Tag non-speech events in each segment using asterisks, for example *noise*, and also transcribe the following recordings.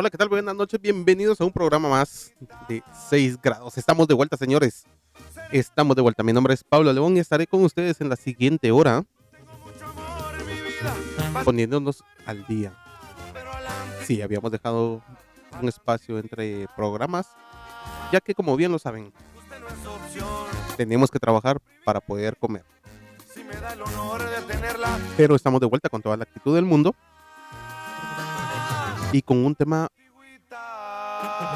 Hola, ¿qué tal? Buenas noches, bienvenidos a un programa más de 6 grados. Estamos de vuelta, señores. Estamos de vuelta. Mi nombre es Pablo León y estaré con ustedes en la siguiente hora poniéndonos al día. Sí, habíamos dejado un espacio entre programas, ya que como bien lo saben, tenemos que trabajar para poder comer. Pero estamos de vuelta con toda la actitud del mundo y con un tema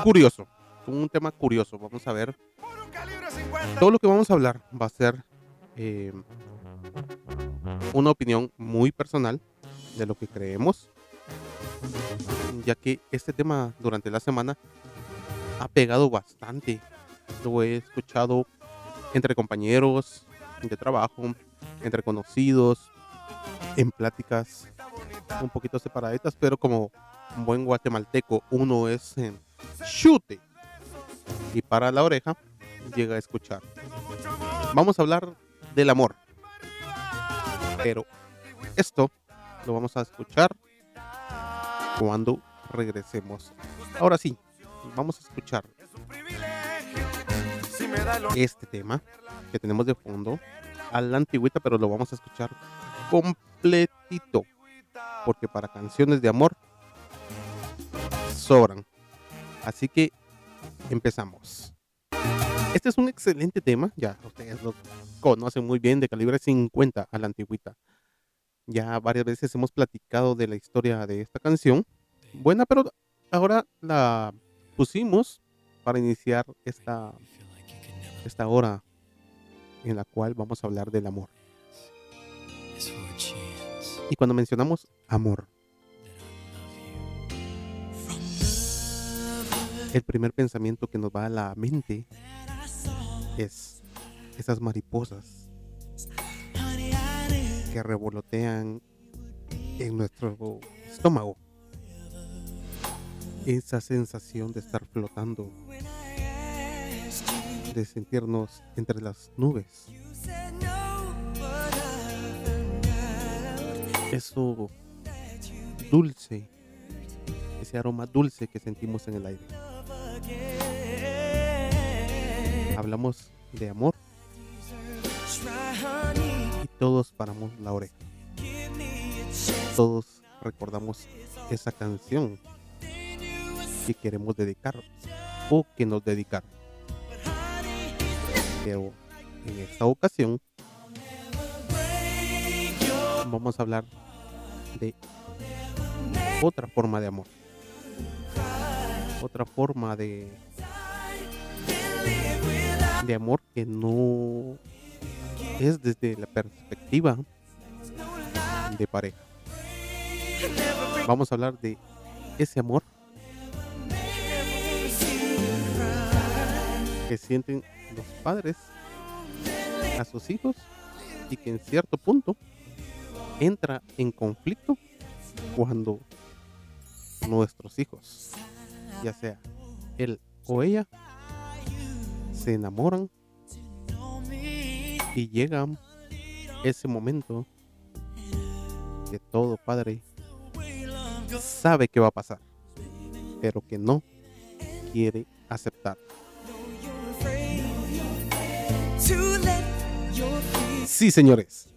curioso, con un tema curioso. Vamos a ver. Todo lo que vamos a hablar va a ser eh, una opinión muy personal de lo que creemos, ya que este tema durante la semana ha pegado bastante. Lo he escuchado entre compañeros de trabajo, entre conocidos, en pláticas un poquito separaditas, pero como un buen guatemalteco, uno es en chute y para la oreja llega a escuchar. Vamos a hablar del amor, pero esto lo vamos a escuchar cuando regresemos. Ahora sí, vamos a escuchar este tema que tenemos de fondo a la antigüita, pero lo vamos a escuchar completito. Porque para canciones de amor sobran. Así que empezamos. Este es un excelente tema, ya ustedes lo conocen muy bien, de calibre 50 a la antigüita. Ya varias veces hemos platicado de la historia de esta canción. Buena, pero ahora la pusimos para iniciar esta, esta hora en la cual vamos a hablar del amor. Y cuando mencionamos amor, el primer pensamiento que nos va a la mente es esas mariposas que revolotean en nuestro estómago. Esa sensación de estar flotando, de sentirnos entre las nubes. Eso dulce, ese aroma dulce que sentimos en el aire. Hablamos de amor y todos paramos la oreja. Todos recordamos esa canción que queremos dedicar o que nos dedicaron. Pero en esta ocasión vamos a hablar de otra forma de amor. Otra forma de de amor que no es desde la perspectiva de pareja. Vamos a hablar de ese amor que sienten los padres a sus hijos y que en cierto punto entra en conflicto cuando nuestros hijos, ya sea él o ella, se enamoran y llega ese momento que todo padre sabe que va a pasar, pero que no quiere aceptar. Sí, señores,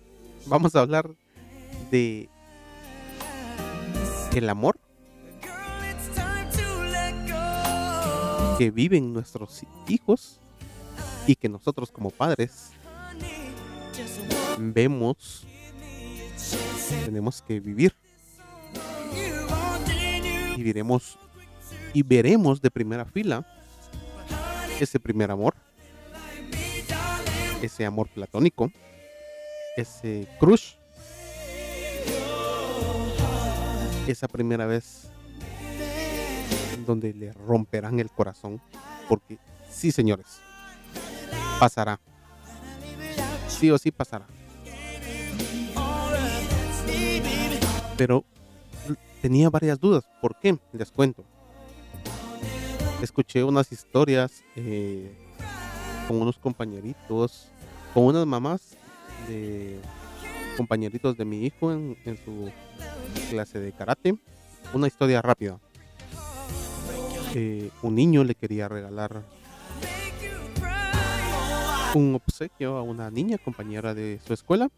vamos a hablar de el amor que viven nuestros hijos y que nosotros como padres vemos, tenemos que vivir. Y veremos, y veremos de primera fila ese primer amor, ese amor platónico, ese crush, esa primera vez donde le romperán el corazón, porque sí, señores, pasará. Sí o sí pasará. Pero tenía varias dudas. ¿Por qué? Les cuento. Escuché unas historias eh, con unos compañeritos, con unas mamás de compañeritos de mi hijo en, su clase de karate. Una historia rápida. eh, un niño le quería regalar un obsequio a una niña compañera de su escuela.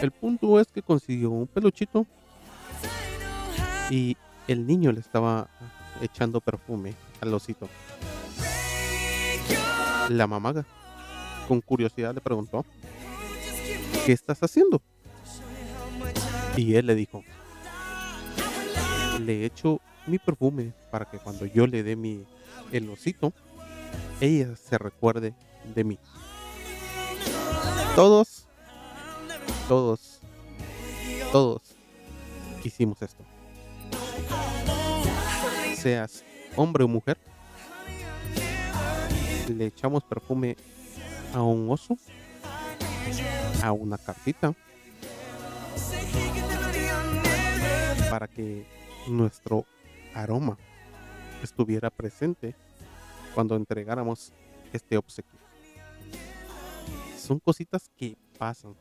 El punto es que consiguió un peluchito y el niño le estaba echando perfume al osito. La mamá con curiosidad le preguntó, ¿qué estás haciendo? Y él le dijo, le echo mi perfume para que cuando yo le dé mi el osito, ella se recuerde de mí. Todos, todos, todos hicimos esto. Seas hombre o mujer, le echamos perfume a un oso, a una cartita, para que nuestro aroma estuviera presente cuando entregáramos este obsequio. Son cositas que pasan.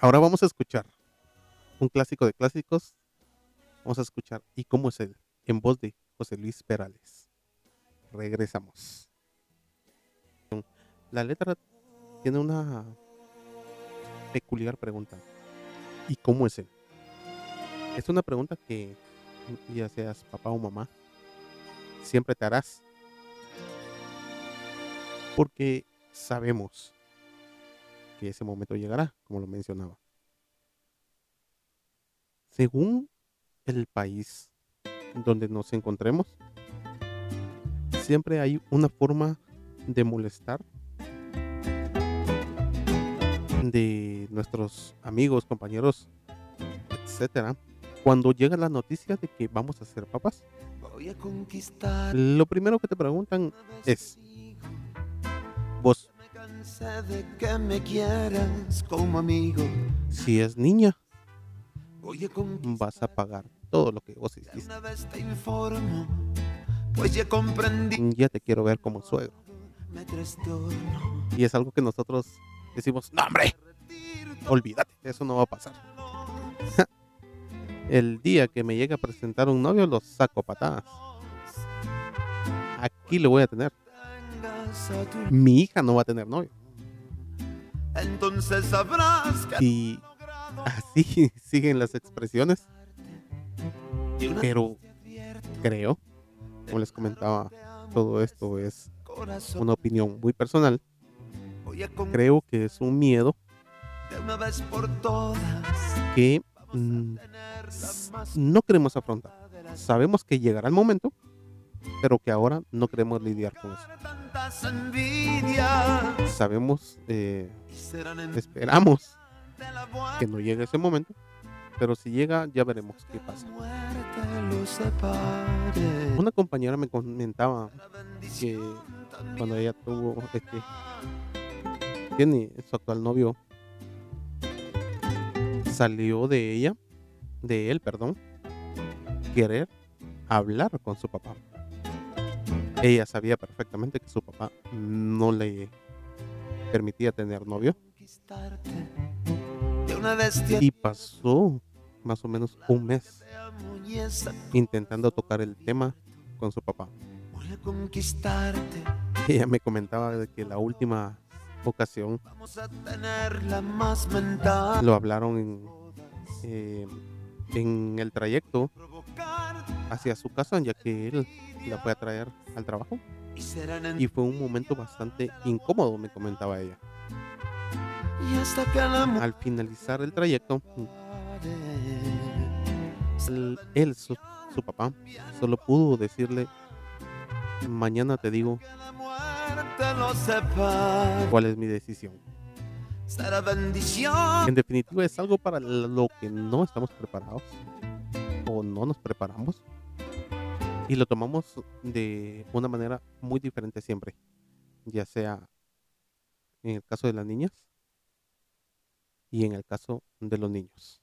Ahora vamos a escuchar un clásico de clásicos. Vamos a escuchar ¿Y cómo es él? En voz de José Luis Perales. Regresamos. La letra tiene una peculiar pregunta. ¿Y cómo es él? Es una pregunta que ya seas papá o mamá, siempre te harás. Porque sabemos que ese momento llegará, como lo mencionaba. Según el país donde nos encontremos, siempre hay una forma de molestar de nuestros amigos, compañeros, etcétera, cuando llega la noticia de que vamos a ser papás. Lo primero que te preguntan es, vos, como amigo. Si es niña, vas a pagar todo lo que vos hiciste. Pues ya Ya te quiero ver como suegro. Y es algo que nosotros decimos, no hombre, olvídate, eso no va a pasar. *laughs* El día que me llegue a presentar un novio, lo saco patadas. Aquí lo voy a tener. Mi hija no va a tener novio. Entonces sabrás Y así *laughs* siguen las expresiones. Pero creo, como les comentaba, todo esto es una opinión muy personal. Creo que es un miedo que Mm, no queremos afrontar. Sabemos que llegará el momento, pero que ahora no queremos lidiar con eso. Sabemos, eh, esperamos que no llegue ese momento, pero si llega ya veremos qué pasa. Una compañera me comentaba que cuando ella tuvo este tiene su actual novio salió de ella, de él, perdón, querer hablar con su papá. Ella sabía perfectamente que su papá no le permitía tener novio. Y pasó más o menos un mes intentando tocar el tema con su papá. *laughs* Ella me comentaba de que la última ocasión lo hablaron en, eh, en el trayecto hacia su casa, ya que él la fue a traer al trabajo. Y fue un momento bastante incómodo, me comentaba ella. Al finalizar el trayecto, él, su, su papá, solo pudo decirle, mañana te digo cuál es mi decisión. En definitiva es algo para lo que no estamos preparados o no nos preparamos y lo tomamos de una manera muy diferente siempre, ya sea en el caso de las niñas y en el caso de los niños.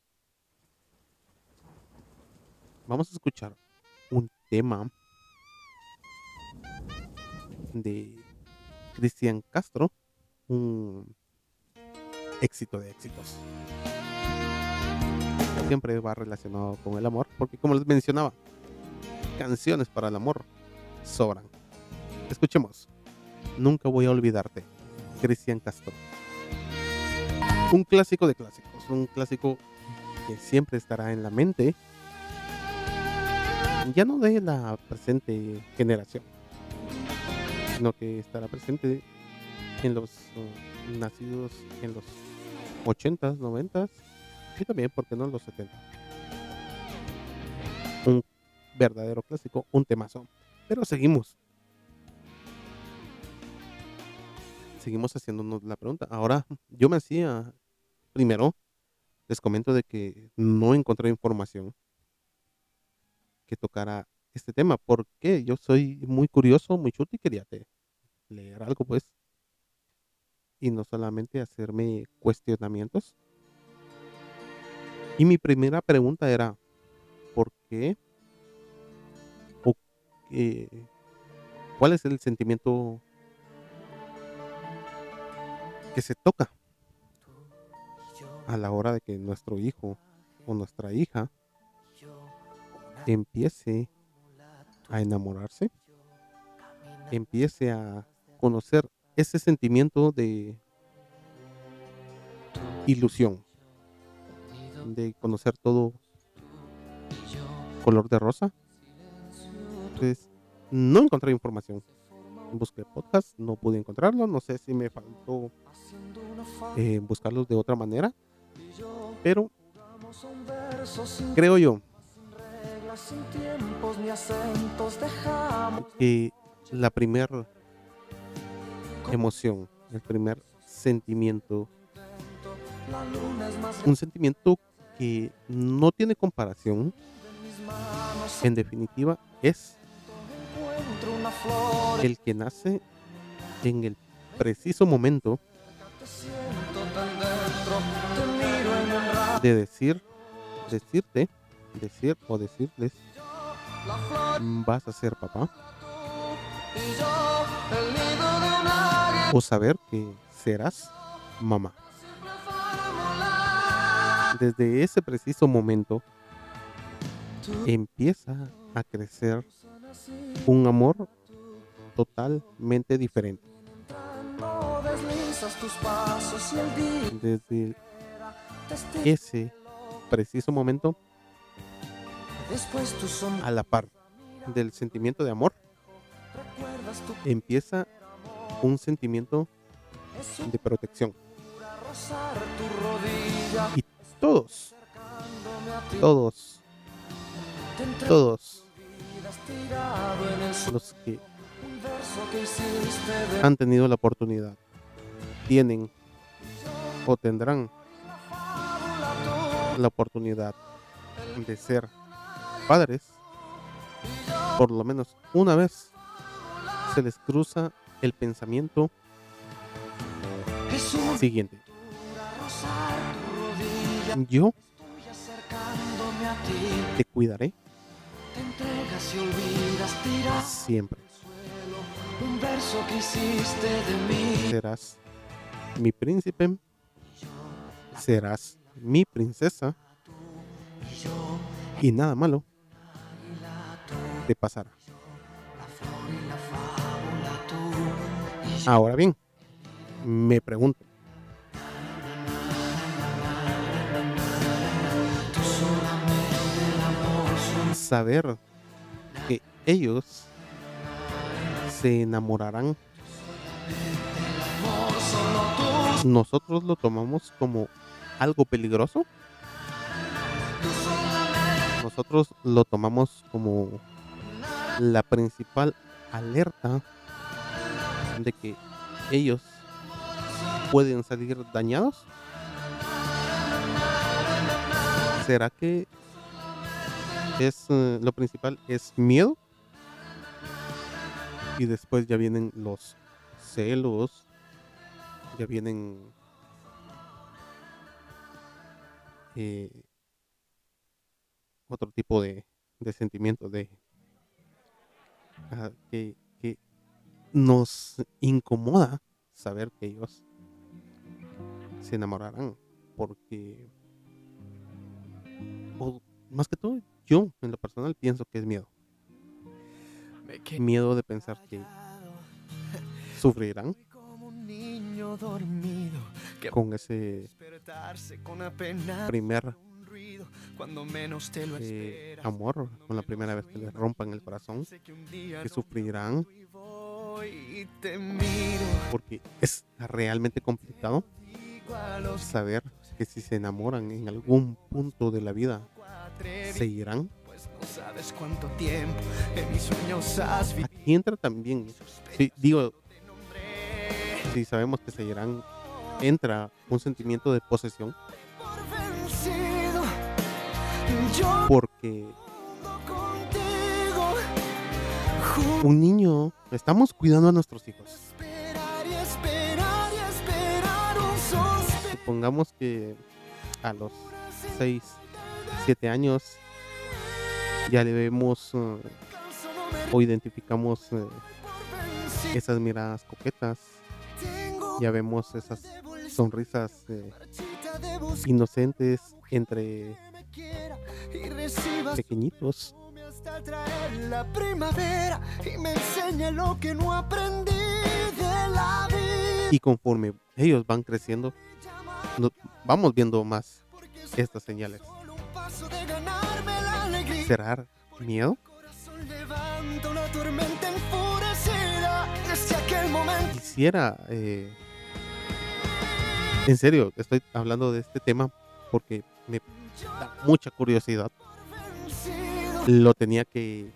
Vamos a escuchar un tema de Cristian Castro, un éxito de éxitos. Siempre va relacionado con el amor, porque como les mencionaba, canciones para el amor sobran. Escuchemos. Nunca voy a olvidarte. Cristian Castro. Un clásico de clásicos, un clásico que siempre estará en la mente, ya no de la presente generación, sino que estará presente en los uh, nacidos en los 80s, 90s y también, porque no en los 70. Verdadero clásico, un temazo. Pero seguimos. Seguimos haciéndonos la pregunta. Ahora, yo me hacía, primero, les comento de que no encontré información que tocara este tema, porque yo soy muy curioso, muy chuto y quería leer algo, pues. Y no solamente hacerme cuestionamientos. Y mi primera pregunta era, ¿por qué? ¿O ¿Cuál es el sentimiento que se toca a la hora de que nuestro hijo o nuestra hija empiece a enamorarse, empiece a conocer ese sentimiento de ilusión, de conocer todo color de rosa. Pues no encontré información. Busqué podcast, no pude encontrarlo. No sé si me faltó eh, buscarlos de otra manera. Pero creo yo que la primera emoción, el primer sentimiento, un sentimiento que no tiene comparación, en definitiva, es el que nace en el preciso momento de decir, decirte, decir o decirles, vas a ser papá. O saber que serás mamá. Desde ese preciso momento empieza a crecer un amor totalmente diferente. Desde ese preciso momento, a la par del sentimiento de amor, empieza un sentimiento de protección. Y todos, todos, todos los que han tenido la oportunidad, tienen o tendrán la oportunidad de ser padres, por lo menos una vez se les cruza el pensamiento siguiente. Yo te cuidaré siempre. Serás mi príncipe, serás mi princesa y nada malo te pasará. Ahora bien, me pregunto, saber que ellos se enamorarán nosotros lo tomamos como algo peligroso. Nosotros lo tomamos como la principal alerta de que ellos pueden salir dañados. ¿Será que *laughs* es eh, lo principal es miedo? Y después ya vienen los celos, ya vienen eh, otro tipo de, de sentimientos de que, que nos incomoda saber que ellos se enamorarán porque o más que todo yo en lo personal pienso que es miedo. Miedo de pensar que *laughs* sufrirán. Con ese primer eh, amor, con la primera vez que les rompan el corazón, que sufrirán. porque es realmente complicado saber que si se enamoran en algún punto de la vida, se irán. Aquí entra también, si digo, si sabemos que se irán, entra un sentimiento de posesión. Porque un niño, estamos cuidando a nuestros hijos. Supongamos que a los 6, 7 años ya le vemos uh, o identificamos uh, esas miradas coquetas, ya vemos esas sonrisas uh, inocentes entre pequeñitos. Y conforme ellos van creciendo, vamos viendo más estas señales. ¿Será miedo? Quisiera, eh, en serio, estoy hablando de este tema porque me da mucha curiosidad lo tenía que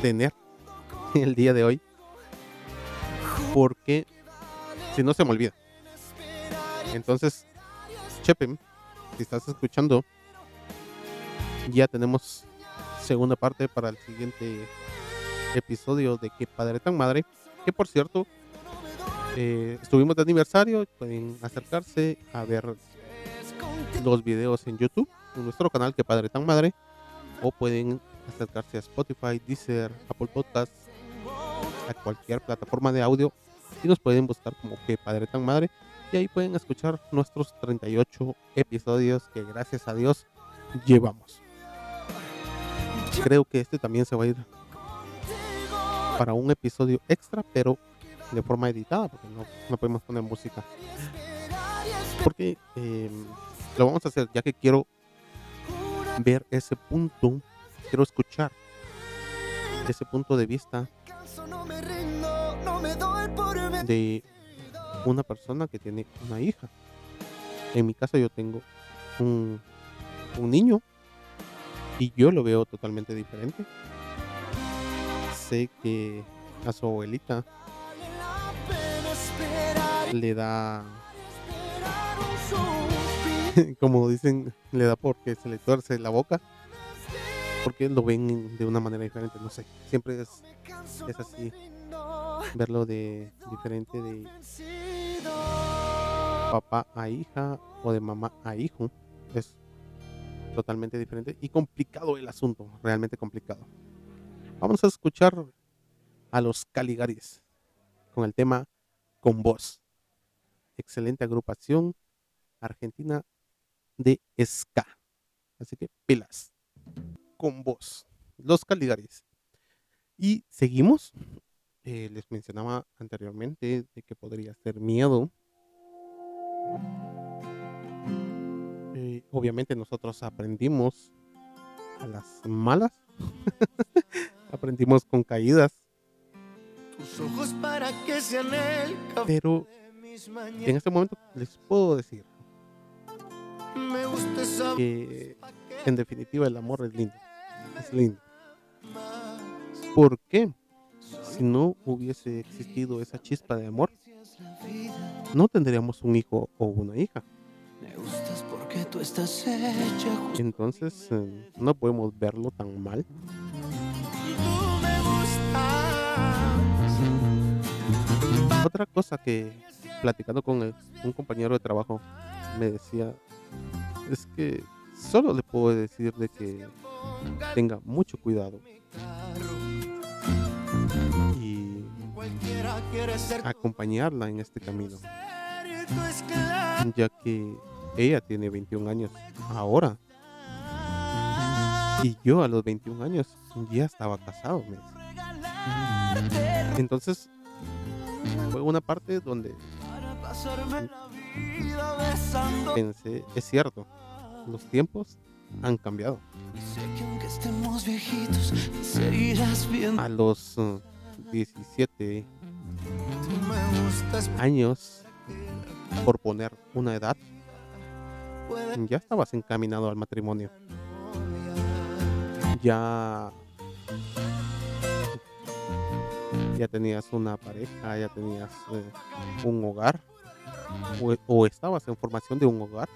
tener *laughs* el día de hoy. Porque si no se me olvida. Entonces, Chepe, si estás escuchando, ya tenemos segunda parte para el siguiente episodio de Que Padre Tan Madre. Que por cierto, eh, estuvimos de aniversario. Pueden acercarse a ver los videos en YouTube, en nuestro canal Que Padre Tan Madre o pueden acercarse a Spotify, Deezer, Apple Podcasts, a cualquier plataforma de audio y nos pueden buscar como que Padre Tan Madre y ahí pueden escuchar nuestros 38 episodios que gracias a Dios llevamos. Creo que este también se va a ir para un episodio extra, pero de forma editada, porque no, podemos poner música. Porque em, lo vamos a hacer, ya que quiero ver ese punto, quiero escuchar ese punto de vista de una persona que tiene una hija. En mi casa yo tengo un, un niño y yo lo veo totalmente diferente. Sé que a su abuelita le da *laughs* como dicen, le da porque se le tuerce la boca. Porque lo ven de una manera diferente, no sé. Siempre es, así. Verlo de diferente de papá a hija o de mamá a hijo. Es totalmente diferente y complicado el asunto, realmente complicado. Vamos a escuchar a los Caligaris con el tema Con Voz. Excelente agrupación argentina de ska. Así que pilas con vos, los Caligaris. Y seguimos. Eh, les mencionaba anteriormente de que podría ser miedo. Eh, obviamente nosotros aprendimos a las malas. *laughs* aprendimos con caídas. Pero en este momento les puedo decir que en definitiva el amor es lindo. Es lindo. ¿Por qué? Si no hubiese existido esa chispa de amor, no tendríamos un hijo o una hija. Entonces eh, no podemos verlo tan mal. Otra cosa que platicando con un compañero de trabajo me decía es que solo le puedo decir de que tenga mucho cuidado y acompañarla en este camino, ya que ella tiene 21 años ahora. Y yo a los 21 años ya estaba casado. Entonces, fue una parte donde pensé, es cierto, los tiempos han cambiado. A los 17 uh, años, por poner una edad, ya estabas encaminado al matrimonio. Ya ya tenías una pareja, ya tenías eh, un hogar o, estabas en formación de un hogar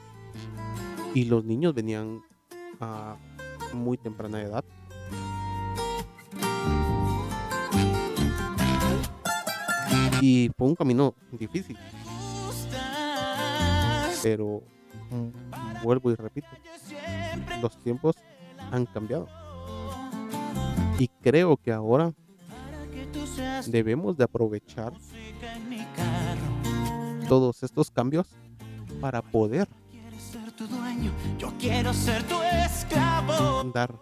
y los niños venían a muy temprana edad. Y fue un camino difícil. Pero mm, vuelvo y repito, los tiempos han cambiado. Y creo que ahora debemos de aprovechar todos estos cambios para poder dar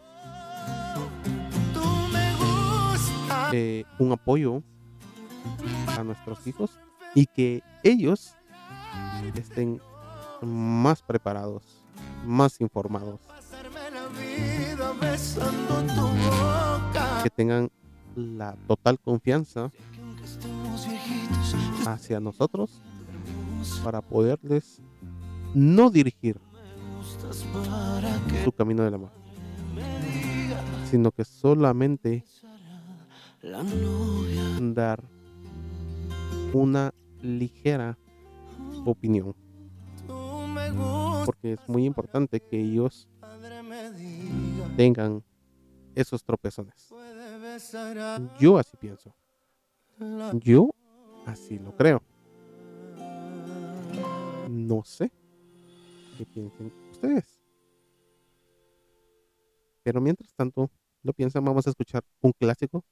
eh, un apoyo a nuestros hijos y que ellos estén más preparados, más informados, que tengan la total confianza hacia nosotros para poderles no dirigir su camino del amor, sino que solamente dar una ligera opinión. Porque es muy importante que ellos tengan esos tropezones. Yo así pienso. Yo así lo creo. No sé qué piensen ustedes. Pero mientras tanto, lo piensan, vamos a escuchar un clásico.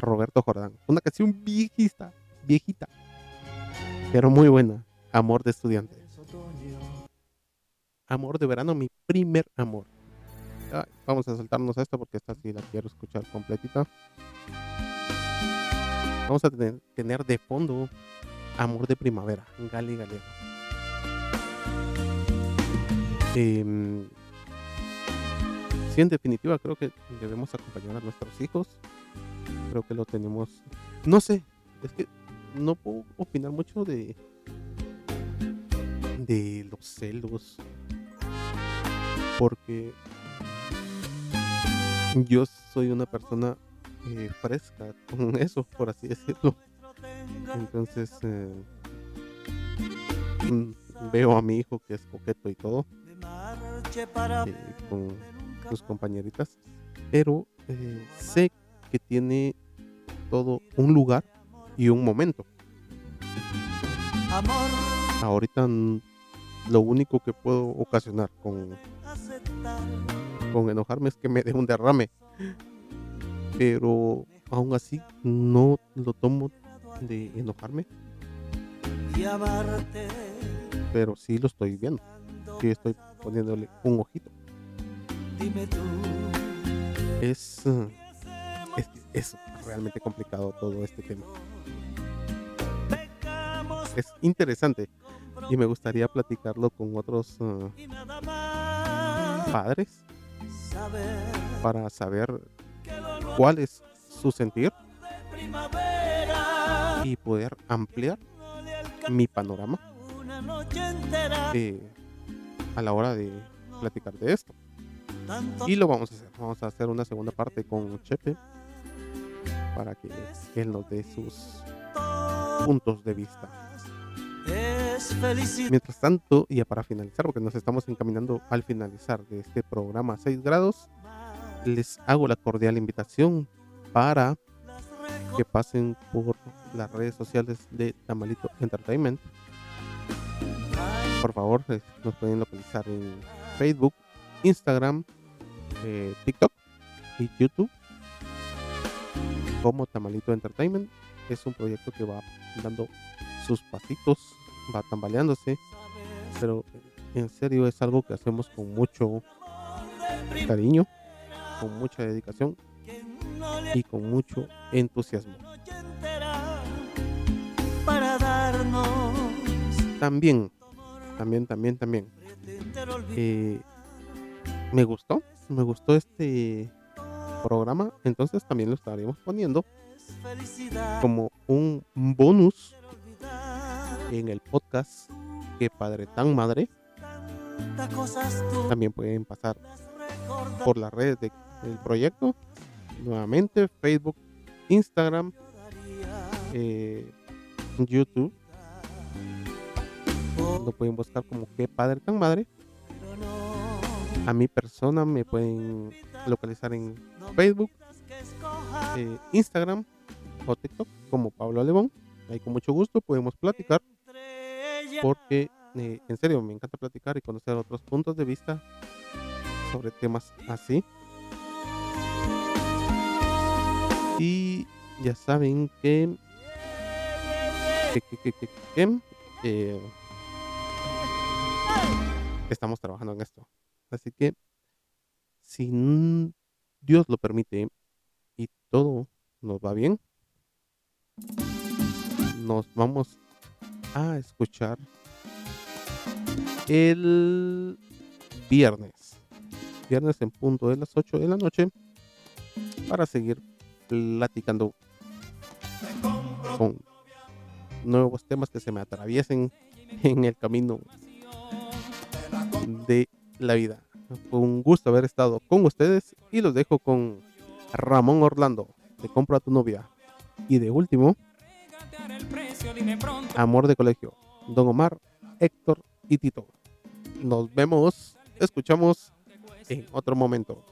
Roberto Jordán. Una canción viejita, viejita, pero muy buena. Amor de estudiante. Amor de verano, mi primer amor vamos a saltarnos a esta porque esta sí la quiero escuchar completita. Vamos a tener, de fondo Amor de Primavera, Gali Galego. Em, sí, en definitiva creo que debemos acompañar a nuestros hijos. Creo que lo tenemos. No sé, es que no puedo opinar mucho de de los celos porque yo soy una persona eh, fresca con *laughs* eso, por así decirlo. Entonces eh, mm, veo a mi hijo que es coqueto y todo eh, con sus compañeritas, pero sé que tiene todo un lugar y un momento. Ahorita lo único que puedo ocasionar con con enojarme es que me dé un derrame. Pero aún así no lo tomo de enojarme. Pero sí lo estoy viendo. Sí estoy poniéndole un ojito. Es, es, es realmente complicado todo este tema. Es interesante y me gustaría platicarlo con otros uh, padres para saber cuál es su sentir y poder ampliar mi panorama eh, a la hora de platicar de esto. Y lo vamos a hacer. Vamos a hacer una segunda parte con Chepe para que él nos dé sus puntos de vista. Mientras tanto, y para finalizar, porque nos estamos encaminando al finalizar de este programa 6 grados, les hago la cordial invitación para que pasen por las redes sociales de Tamalito Entertainment. Por favor, nos pueden localizar en Facebook, Instagram, eh, TikTok y YouTube como Tamalito Entertainment. Es un proyecto que va dando sus pasitos va tambaleándose, pero en serio es algo que hacemos con mucho cariño, con mucha dedicación y con mucho entusiasmo. También, también, también, también. eh, me gustó, me gustó este programa, entonces también lo estaríamos poniendo como un bonus en el podcast Que Padre Tan Madre. También pueden pasar por las redes de- del proyecto. Nuevamente, Facebook, Instagram, eh, YouTube. Lo pueden buscar como Que Padre Tan Madre. A mi persona me pueden localizar en Facebook, eh, Instagram o TikTok como Pablo Alebón. Ahí con mucho gusto podemos platicar. Porque eh, en serio me encanta platicar y conocer otros puntos de vista sobre temas así. Y ya saben que que, que, que, eh, estamos trabajando en esto. Así que si Dios lo permite y todo nos va bien, nos vamos a escuchar el viernes. Viernes en punto de las 8 de la noche para seguir platicando con nuevos temas que se me atraviesen en el camino de la vida. Fue un gusto haber estado con ustedes y los dejo con Ramón Orlando, Te compro a tu novia. Y de último, Amor de Colegio, Don Omar, Héctor y Tito. Nos vemos, escuchamos en otro momento.